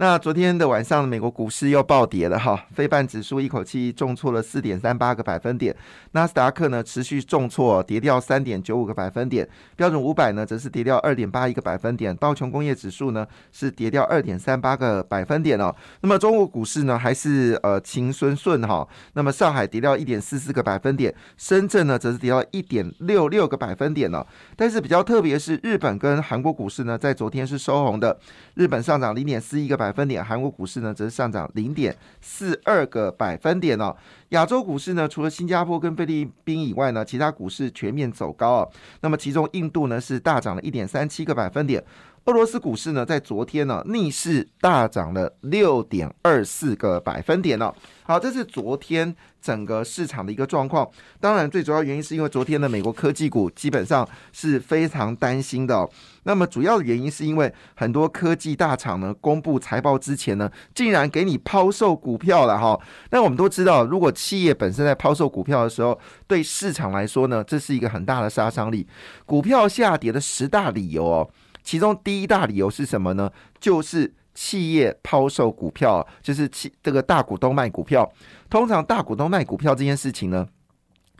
那昨天的晚上，美国股市又暴跌了哈，非半指数一口气重挫了四点三八个百分点，纳斯达克呢持续重挫，跌掉三点九五个百分点，标准五百呢则是跌掉二点八一个百分点，道琼工业指数呢是跌掉二点三八个百分点哦。那么中国股市呢还是呃晴顺顺哈，那么上海跌掉一点四四个百分点，深圳呢则是跌到一点六六个百分点了。但是比较特别是日本跟韩国股市呢，在昨天是收红的，日本上涨零点四一个百。百分点，韩国股市呢则是上涨零点四二个百分点哦。亚洲股市呢，除了新加坡跟菲律宾以外呢，其他股市全面走高哦。那么其中印度呢是大涨了一点三七个百分点，俄罗斯股市呢在昨天呢逆势大涨了六点二四个百分点哦。好，这是昨天整个市场的一个状况。当然，最主要原因是因为昨天的美国科技股基本上是非常担心的。那么，主要的原因是因为很多科技大厂呢公布财报之前呢，竟然给你抛售股票了哈。那我们都知道，如果企业本身在抛售股票的时候，对市场来说呢，这是一个很大的杀伤力。股票下跌的十大理由哦，其中第一大理由是什么呢？就是企业抛售股票就是企这个大股东卖股票，通常大股东卖股票这件事情呢，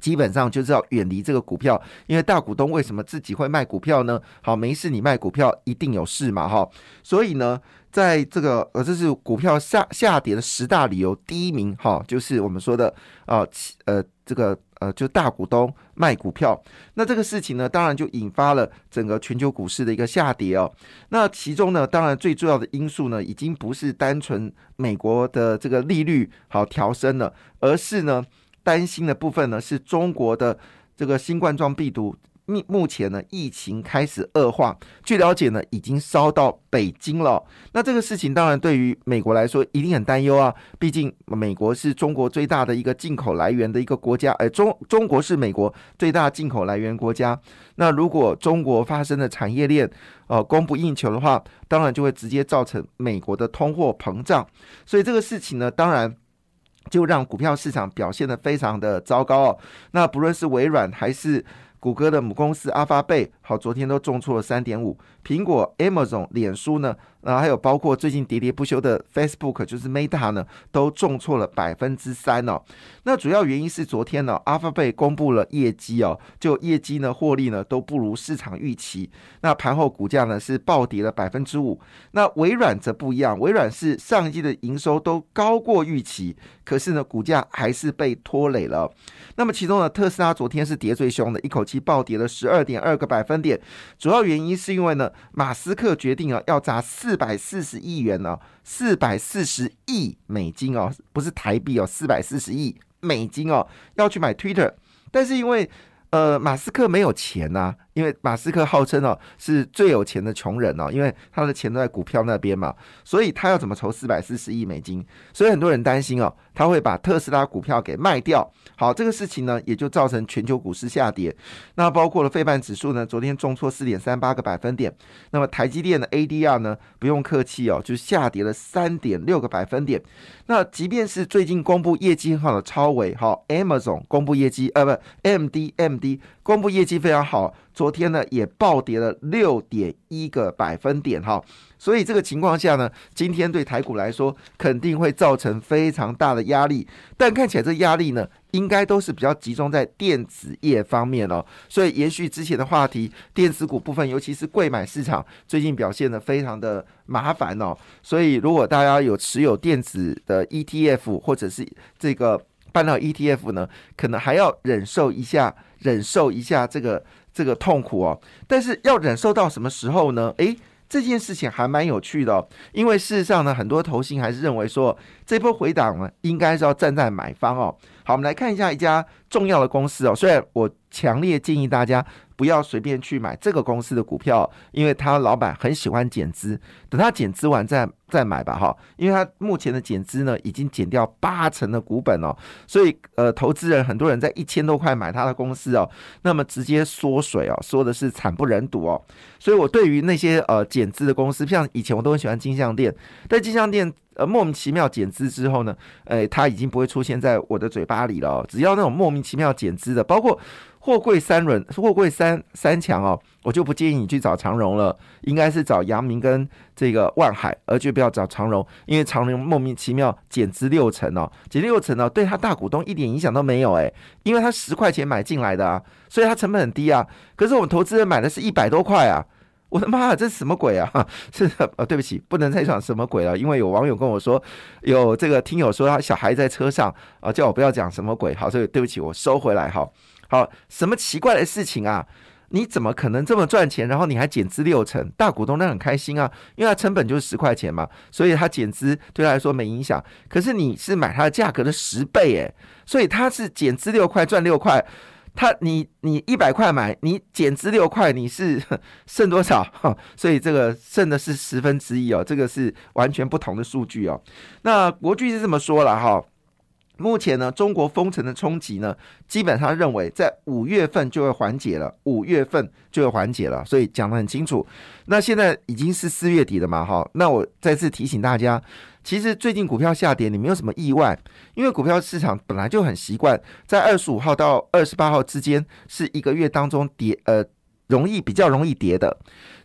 基本上就是要远离这个股票，因为大股东为什么自己会卖股票呢？好，没事你卖股票一定有事嘛，哈，所以呢，在这个呃，这是股票下下跌的十大理由，第一名哈，就是我们说的啊，呃，这个。呃，就大股东卖股票，那这个事情呢，当然就引发了整个全球股市的一个下跌哦。那其中呢，当然最重要的因素呢，已经不是单纯美国的这个利率好调升了，而是呢，担心的部分呢，是中国的这个新冠状病毒。目目前呢，疫情开始恶化。据了解呢，已经烧到北京了。那这个事情当然对于美国来说一定很担忧啊。毕竟美国是中国最大的一个进口来源的一个国家，而中中国是美国最大进口来源国家。那如果中国发生的产业链呃供不应求的话，当然就会直接造成美国的通货膨胀。所以这个事情呢，当然就让股票市场表现的非常的糟糕哦。那不论是微软还是谷歌的母公司阿发贝，好，昨天都重挫了三点五。苹果、Amazon、脸书呢？啊，还有包括最近喋喋不休的 Facebook，就是 Meta 呢，都重挫了百分之三哦。那主要原因是昨天呢，Alphabet 公布了业绩哦，就业绩呢，获利呢都不如市场预期。那盘后股价呢是暴跌了百分之五。那微软则不一样，微软是上一季的营收都高过预期，可是呢，股价还是被拖累了。那么其中呢，特斯拉昨天是跌最凶的，一口气暴跌了十二点二个百分点。主要原因是因为呢，马斯克决定啊，要砸四。百四十亿元呢，四百四十亿美金哦，不是台币哦，四百四十亿美金哦，要去买 Twitter，但是因为呃马斯克没有钱呐。因为马斯克号称哦是最有钱的穷人哦，因为他的钱都在股票那边嘛，所以他要怎么筹四百四十亿美金？所以很多人担心哦，他会把特斯拉股票给卖掉。好，这个事情呢，也就造成全球股市下跌。那包括了费半指数呢，昨天重挫四点三八个百分点。那么台积电的 ADR 呢，不用客气哦，就下跌了三点六个百分点。那即便是最近公布业绩很好的超维哈，Amazon 公布业绩呃不，MD，MD 公布业绩非常好。昨天呢也暴跌了六点一个百分点哈，所以这个情况下呢，今天对台股来说肯定会造成非常大的压力，但看起来这压力呢，应该都是比较集中在电子业方面哦。所以延续之前的话题，电子股部分，尤其是贵买市场，最近表现的非常的麻烦哦。所以如果大家有持有电子的 ETF 或者是这个搬到 ETF 呢，可能还要忍受一下，忍受一下这个。这个痛苦哦，但是要忍受到什么时候呢？诶，这件事情还蛮有趣的，因为事实上呢，很多投信还是认为说，这波回档呢，应该是要站在买方哦。好，我们来看一下一家重要的公司哦。虽然我强烈建议大家不要随便去买这个公司的股票，因为他老板很喜欢减资，等他减资完再再买吧哈。因为他目前的减资呢，已经减掉八成的股本哦，所以呃，投资人很多人在一千多块买他的公司哦，那么直接缩水哦，说的是惨不忍睹哦。所以我对于那些呃减资的公司，像以前我都很喜欢金项店，但金项店。呃，莫名其妙减资之后呢，呃，它已经不会出现在我的嘴巴里了。只要那种莫名其妙减资的，包括货柜三轮、货柜三三强哦，我就不建议你去找长荣了，应该是找阳明跟这个万海，而就不要找长荣，因为长荣莫名其妙减资六成哦，减六成哦，对他大股东一点影响都没有诶，因为他十块钱买进来的啊，所以他成本很低啊。可是我们投资人买的是一百多块啊。我的妈，这是什么鬼啊？是呃，对不起，不能再讲什么鬼了，因为有网友跟我说，有这个听友说他小孩在车上啊，叫我不要讲什么鬼。好，所以对不起，我收回来。哈，好，什么奇怪的事情啊？你怎么可能这么赚钱？然后你还减资六成，大股东那很开心啊，因为他成本就是十块钱嘛，所以他减资对他来说没影响。可是你是买它的价格的十倍诶，所以他是减资六块赚六块。他你你一百块买，你减资六块，你是 剩多少？所以这个剩的是十分之一哦，这个是完全不同的数据哦。那国巨是这么说了哈，目前呢，中国封城的冲击呢，基本上认为在五月份就会缓解了，五月份就会缓解了，所以讲得很清楚。那现在已经是四月底了嘛，哈，那我再次提醒大家。其实最近股票下跌，你没有什么意外，因为股票市场本来就很习惯在二十五号到二十八号之间是一个月当中跌，呃，容易比较容易跌的。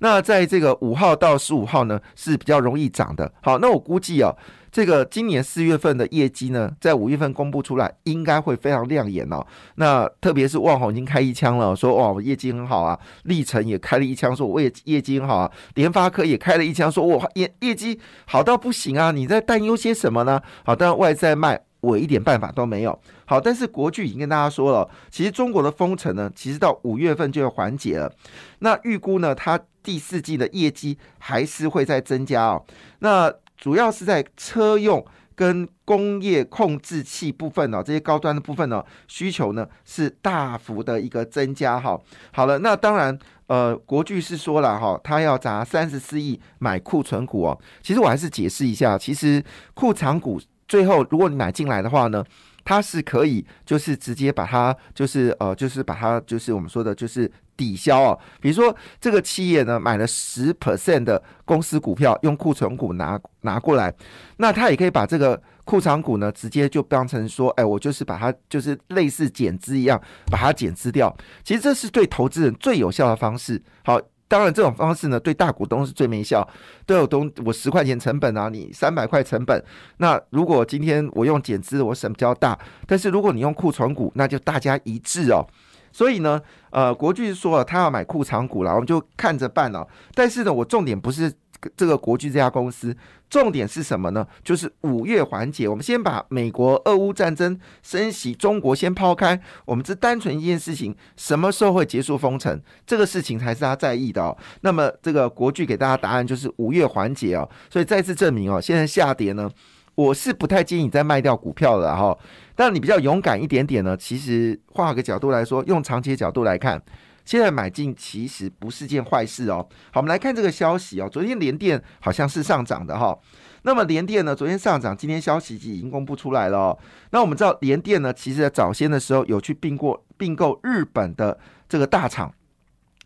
那在这个五号到十五号呢是比较容易涨的。好，那我估计哦。这个今年四月份的业绩呢，在五月份公布出来，应该会非常亮眼哦。那特别是旺宏已经开一枪了，说哇，我业绩很好啊。历程也开了一枪，说我也业绩很好啊。联发科也开了一枪，说我业业绩好到不行啊。你在担忧些什么呢？好，但外在卖，我一点办法都没有。好，但是国巨已经跟大家说了，其实中国的封城呢，其实到五月份就要缓解了。那预估呢，它第四季的业绩还是会再增加哦。那主要是在车用跟工业控制器部分呢，这些高端的部分呢，需求呢是大幅的一个增加哈。好了，那当然，呃，国巨是说了哈，他要砸三十四亿买库存股哦。其实我还是解释一下，其实库藏股最后如果你买进来的话呢。它是可以，就是直接把它，就是呃，就是把它，就是我们说的，就是抵消哦。比如说，这个企业呢买了十 percent 的公司股票，用库存股拿拿过来，那他也可以把这个库存股呢，直接就当成说，哎，我就是把它，就是类似减资一样，把它减资掉。其实这是对投资人最有效的方式。好。当然，这种方式呢，对大股东是最没效。对有东，我十块钱成本啊，你三百块成本。那如果今天我用减资，我省比较大。但是如果你用库存股，那就大家一致哦。所以呢，呃，国巨说了，他要买库存股了，我们就看着办了。但是呢，我重点不是。这个国巨这家公司重点是什么呢？就是五月缓解。我们先把美国俄乌战争升级，中国先抛开，我们只单纯一件事情：什么时候会结束封城？这个事情才是他在意的哦。那么这个国巨给大家答案就是五月缓解哦。所以再次证明哦，现在下跌呢，我是不太建议你再卖掉股票了哈。但你比较勇敢一点点呢，其实换个角度来说，用长期角度来看。现在买进其实不是件坏事哦。好，我们来看这个消息哦。昨天联电好像是上涨的哈。那么联电呢，昨天上涨，今天消息已经公布出来了哦。那我们知道联电呢，其实在早先的时候有去并过并购日本的这个大厂，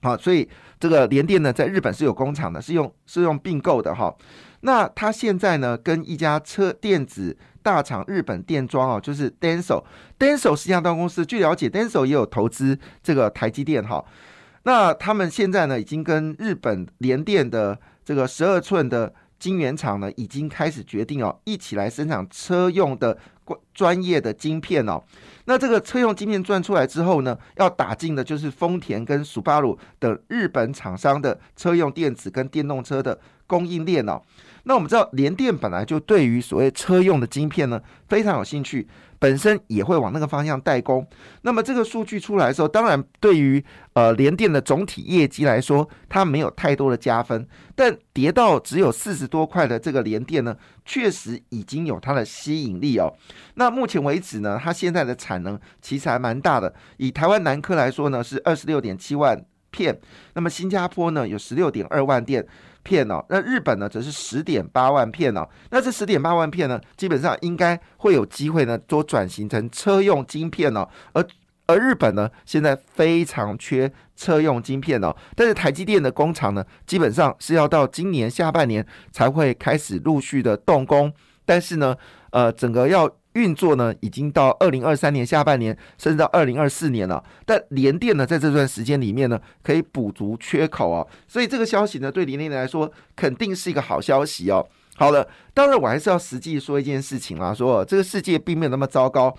好，所以这个联电呢，在日本是有工厂的，是用是用并购的哈。那它现在呢，跟一家车电子。大厂日本电装哦，就是 Denso，Denso 是一家大公司。据了解，Denso 也有投资这个台积电哈。那他们现在呢，已经跟日本联电的这个十二寸的晶圆厂呢，已经开始决定哦，一起来生产车用的专业的晶片哦。那这个车用晶片转出来之后呢，要打进的就是丰田跟苏巴鲁等日本厂商的车用电子跟电动车的供应链哦。那我们知道联电本来就对于所谓车用的晶片呢非常有兴趣。本身也会往那个方向代工，那么这个数据出来的时候，当然对于呃联电的总体业绩来说，它没有太多的加分。但跌到只有四十多块的这个联电呢，确实已经有它的吸引力哦。那目前为止呢，它现在的产能其实还蛮大的。以台湾南科来说呢，是二十六点七万片，那么新加坡呢有十六点二万电。片哦，那日本呢则是十点八万片哦，那这十点八万片呢，基本上应该会有机会呢，多转型成车用晶片哦，而而日本呢，现在非常缺车用晶片哦，但是台积电的工厂呢，基本上是要到今年下半年才会开始陆续的动工，但是呢，呃，整个要。运作呢，已经到二零二三年下半年，甚至到二零二四年了。但联电呢，在这段时间里面呢，可以补足缺口哦。所以这个消息呢，对联电来说肯定是一个好消息哦。好了，当然我还是要实际说一件事情啊，说这个世界并没有那么糟糕。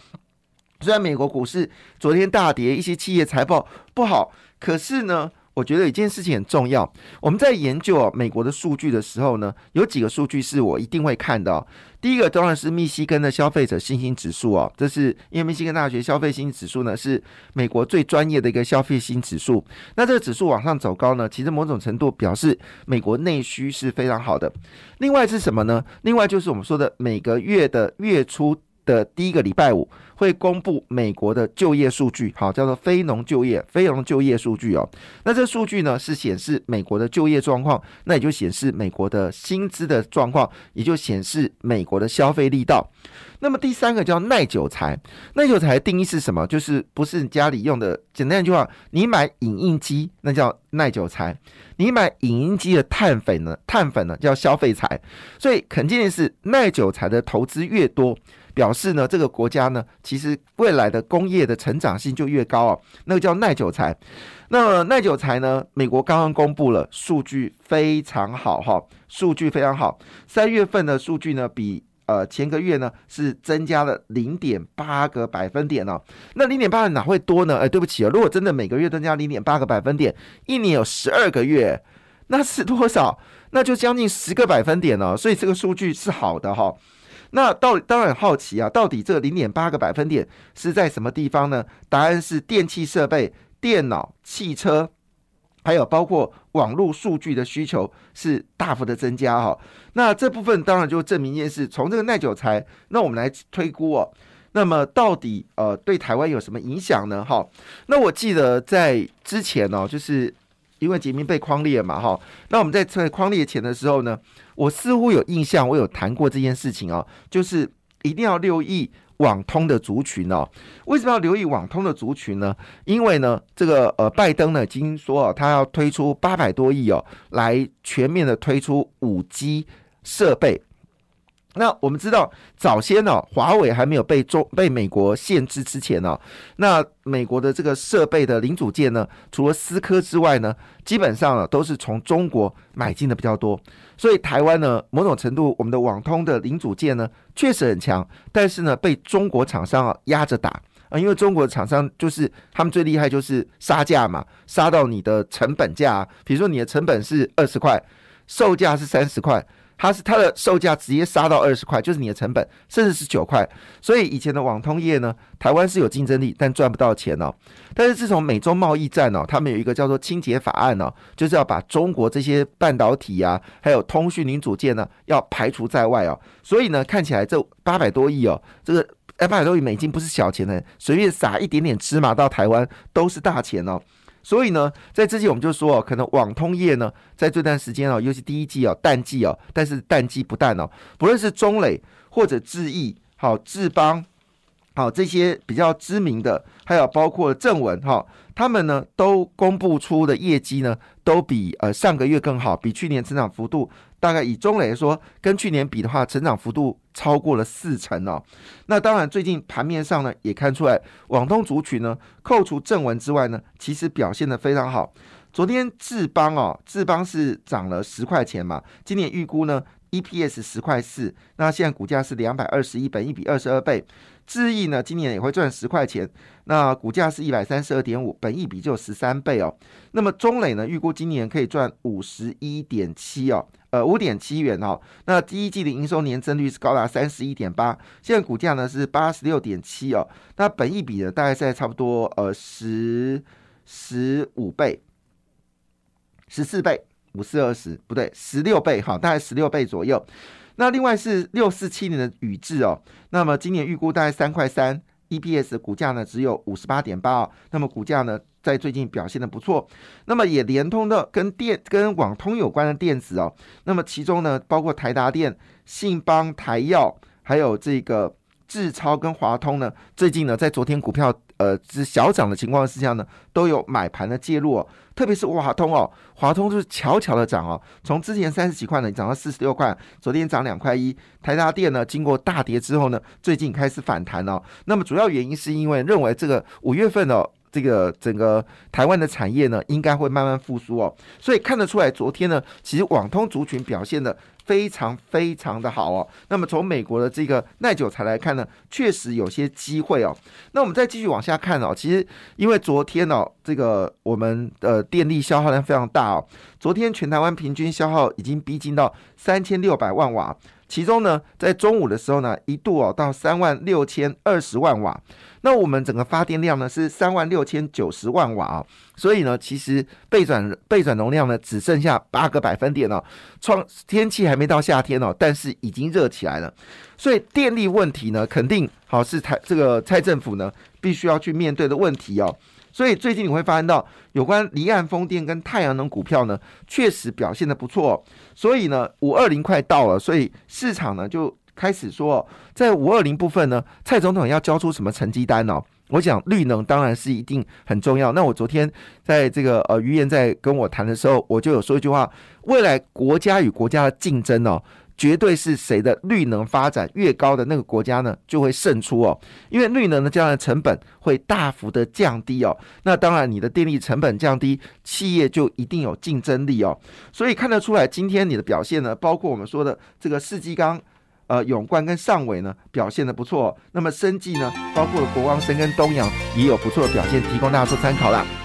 虽然美国股市昨天大跌，一些企业财报不好，可是呢。我觉得一件事情很重要。我们在研究哦美国的数据的时候呢，有几个数据是我一定会看的。第一个当然是密西根的消费者信心指数哦，这是因为密西根大学消费信心指数呢是美国最专业的一个消费新指数。那这个指数往上走高呢，其实某种程度表示美国内需是非常好的。另外是什么呢？另外就是我们说的每个月的月初。的第一个礼拜五会公布美国的就业数据，好，叫做非农就业、非农就业数据哦。那这数据呢是显示美国的就业状况，那也就显示美国的薪资的状况，也就显示美国的消费力道。那么第三个叫耐久材，耐久材定义是什么？就是不是家里用的，简单一句话，你买影印机那叫耐久材，你买影印机的碳粉呢，碳粉呢叫消费材。所以肯定是，耐久材的投资越多。表示呢，这个国家呢，其实未来的工业的成长性就越高哦。那个叫耐久材，那耐久材呢，美国刚刚公布了数据非常好哈，数据非常好。三月份的数据呢，比呃前个月呢是增加了零点八个百分点哦。那零点八哪会多呢？哎，对不起啊，如果真的每个月增加零点八个百分点，一年有十二个月，那是多少？那就将近十个百分点哦。所以这个数据是好的哈。那到当然好奇啊，到底这零点八个百分点是在什么地方呢？答案是电气设备、电脑、汽车，还有包括网络数据的需求是大幅的增加哈。那这部分当然就证明一件事：从这个耐久材，那我们来推估哦。那么到底呃对台湾有什么影响呢？哈，那我记得在之前哦，就是。因为杰明被框裂嘛，哈，那我们在在框裂前的时候呢，我似乎有印象，我有谈过这件事情哦，就是一定要留意网通的族群哦。为什么要留意网通的族群呢？因为呢，这个呃，拜登呢已经说哦，他要推出八百多亿哦，来全面的推出五 G 设备。那我们知道，早先呢，华为还没有被中被美国限制之前呢，那美国的这个设备的零组件呢，除了思科之外呢，基本上呢都是从中国买进的比较多。所以台湾呢，某种程度我们的网通的零组件呢确实很强，但是呢被中国厂商啊压着打啊，因为中国厂商就是他们最厉害就是杀价嘛，杀到你的成本价，比如说你的成本是二十块，售价是三十块。它是它的售价直接杀到二十块，就是你的成本，甚至是九块。所以以前的网通业呢，台湾是有竞争力，但赚不到钱哦。但是自从美中贸易战哦，他们有一个叫做清洁法案哦，就是要把中国这些半导体啊，还有通讯零组件呢，要排除在外哦。所以呢，看起来这八百多亿哦，这个八百多亿美金不是小钱的，随便撒一点点芝麻到台湾都是大钱哦。所以呢，在之前我们就说哦，可能网通业呢，在这段时间哦，尤其第一季哦，淡季哦，但是淡季不淡哦，不论是中磊或者智易、好智邦、好这些比较知名的，还有包括正文哈，他们呢都公布出的业绩呢，都比呃上个月更好，比去年成长幅度。大概以中磊来说，跟去年比的话，成长幅度超过了四成哦。那当然，最近盘面上呢，也看出来网通族群呢，扣除正文之外呢，其实表现的非常好。昨天智邦哦，智邦是涨了十块钱嘛，今年预估呢。EPS 十块四，那现在股价是两百二十一，本一比二十二倍。智毅呢，今年也会赚十块钱，那股价是一百三十二点五，本益比就十三倍哦。那么中磊呢，预估今年可以赚五十一点七哦，呃五点七元哦。那第一季的营收年增率是高达三十一点八，现在股价呢是八十六点七哦。那本益比呢，大概在差不多呃十十五倍，十四倍，五四二十不对，十六倍哈，大概十六倍左右。那另外是六四七年的宇智哦，那么今年预估大概三块三，EPS 股价呢只有五十八点八哦，那么股价呢在最近表现的不错，那么也连通的跟电跟网通有关的电子哦，那么其中呢包括台达电、信邦、台药，还有这个智超跟华通呢，最近呢在昨天股票。呃，是小涨的情况之下呢，都有买盘的介入哦。特别是华通哦，华通就是悄悄的涨哦，从之前三十几块呢涨到四十六块，昨天涨两块一。台达电呢，经过大跌之后呢，最近开始反弹哦。那么主要原因是因为认为这个五月份哦。这个整个台湾的产业呢，应该会慢慢复苏哦，所以看得出来，昨天呢，其实网通族群表现的非常非常的好哦。那么从美国的这个耐久材来看呢，确实有些机会哦。那我们再继续往下看哦，其实因为昨天哦，这个我们的电力消耗量非常大哦，昨天全台湾平均消耗已经逼近到三千六百万瓦。其中呢，在中午的时候呢，一度哦到三万六千二十万瓦，那我们整个发电量呢是三万六千九十万瓦啊，所以呢，其实备转备转容量呢只剩下八个百分点哦，创天气还没到夏天哦，但是已经热起来了，所以电力问题呢，肯定好是台这个蔡政府呢必须要去面对的问题哦。所以最近你会发现到有关离岸风电跟太阳能股票呢，确实表现的不错。所以呢，五二零快到了，所以市场呢就开始说，在五二零部分呢，蔡总统要交出什么成绩单呢？我想绿能当然是一定很重要。那我昨天在这个呃于言在跟我谈的时候，我就有说一句话：未来国家与国家的竞争哦。绝对是谁的绿能发展越高的那个国家呢，就会胜出哦。因为绿能的这样的成本会大幅的降低哦。那当然，你的电力成本降低，企业就一定有竞争力哦。所以看得出来，今天你的表现呢，包括我们说的这个世纪钢、呃永冠跟上尾呢，表现的不错。那么生技呢，包括国光生跟东阳也有不错的表现，提供大家做参考啦。